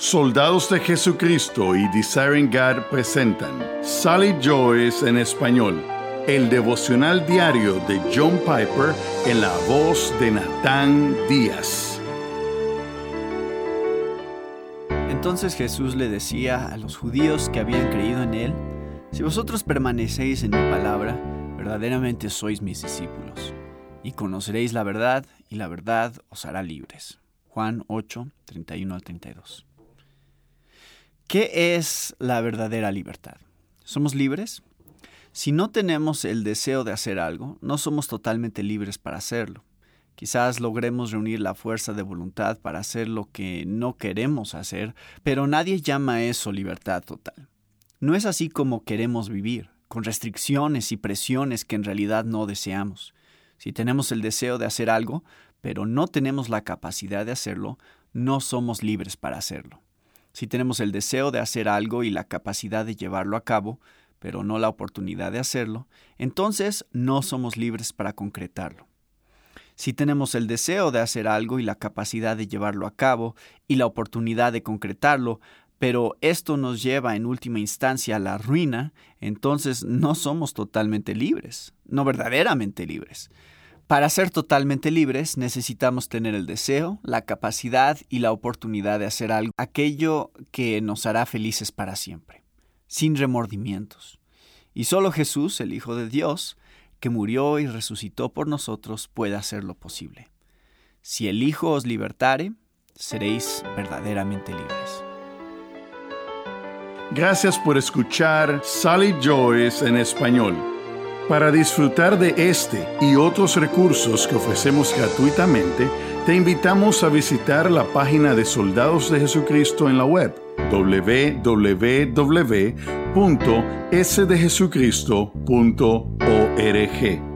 Soldados de Jesucristo y Desiring God presentan Sally Joyce en español, el devocional diario de John Piper en la voz de Natán Díaz. Entonces Jesús le decía a los judíos que habían creído en él, si vosotros permanecéis en mi palabra, verdaderamente sois mis discípulos, y conoceréis la verdad, y la verdad os hará libres. Juan 8, 31 al 32. ¿Qué es la verdadera libertad? ¿Somos libres? Si no tenemos el deseo de hacer algo, no somos totalmente libres para hacerlo. Quizás logremos reunir la fuerza de voluntad para hacer lo que no queremos hacer, pero nadie llama eso libertad total. No es así como queremos vivir, con restricciones y presiones que en realidad no deseamos. Si tenemos el deseo de hacer algo, pero no tenemos la capacidad de hacerlo, no somos libres para hacerlo. Si tenemos el deseo de hacer algo y la capacidad de llevarlo a cabo, pero no la oportunidad de hacerlo, entonces no somos libres para concretarlo. Si tenemos el deseo de hacer algo y la capacidad de llevarlo a cabo y la oportunidad de concretarlo, pero esto nos lleva en última instancia a la ruina, entonces no somos totalmente libres, no verdaderamente libres. Para ser totalmente libres necesitamos tener el deseo, la capacidad y la oportunidad de hacer algo, aquello que nos hará felices para siempre, sin remordimientos. Y solo Jesús, el Hijo de Dios, que murió y resucitó por nosotros, puede hacerlo posible. Si el Hijo os libertare, seréis verdaderamente libres. Gracias por escuchar Sally Joyce en español. Para disfrutar de este y otros recursos que ofrecemos gratuitamente, te invitamos a visitar la página de Soldados de Jesucristo en la web www.sdejesucristo.org.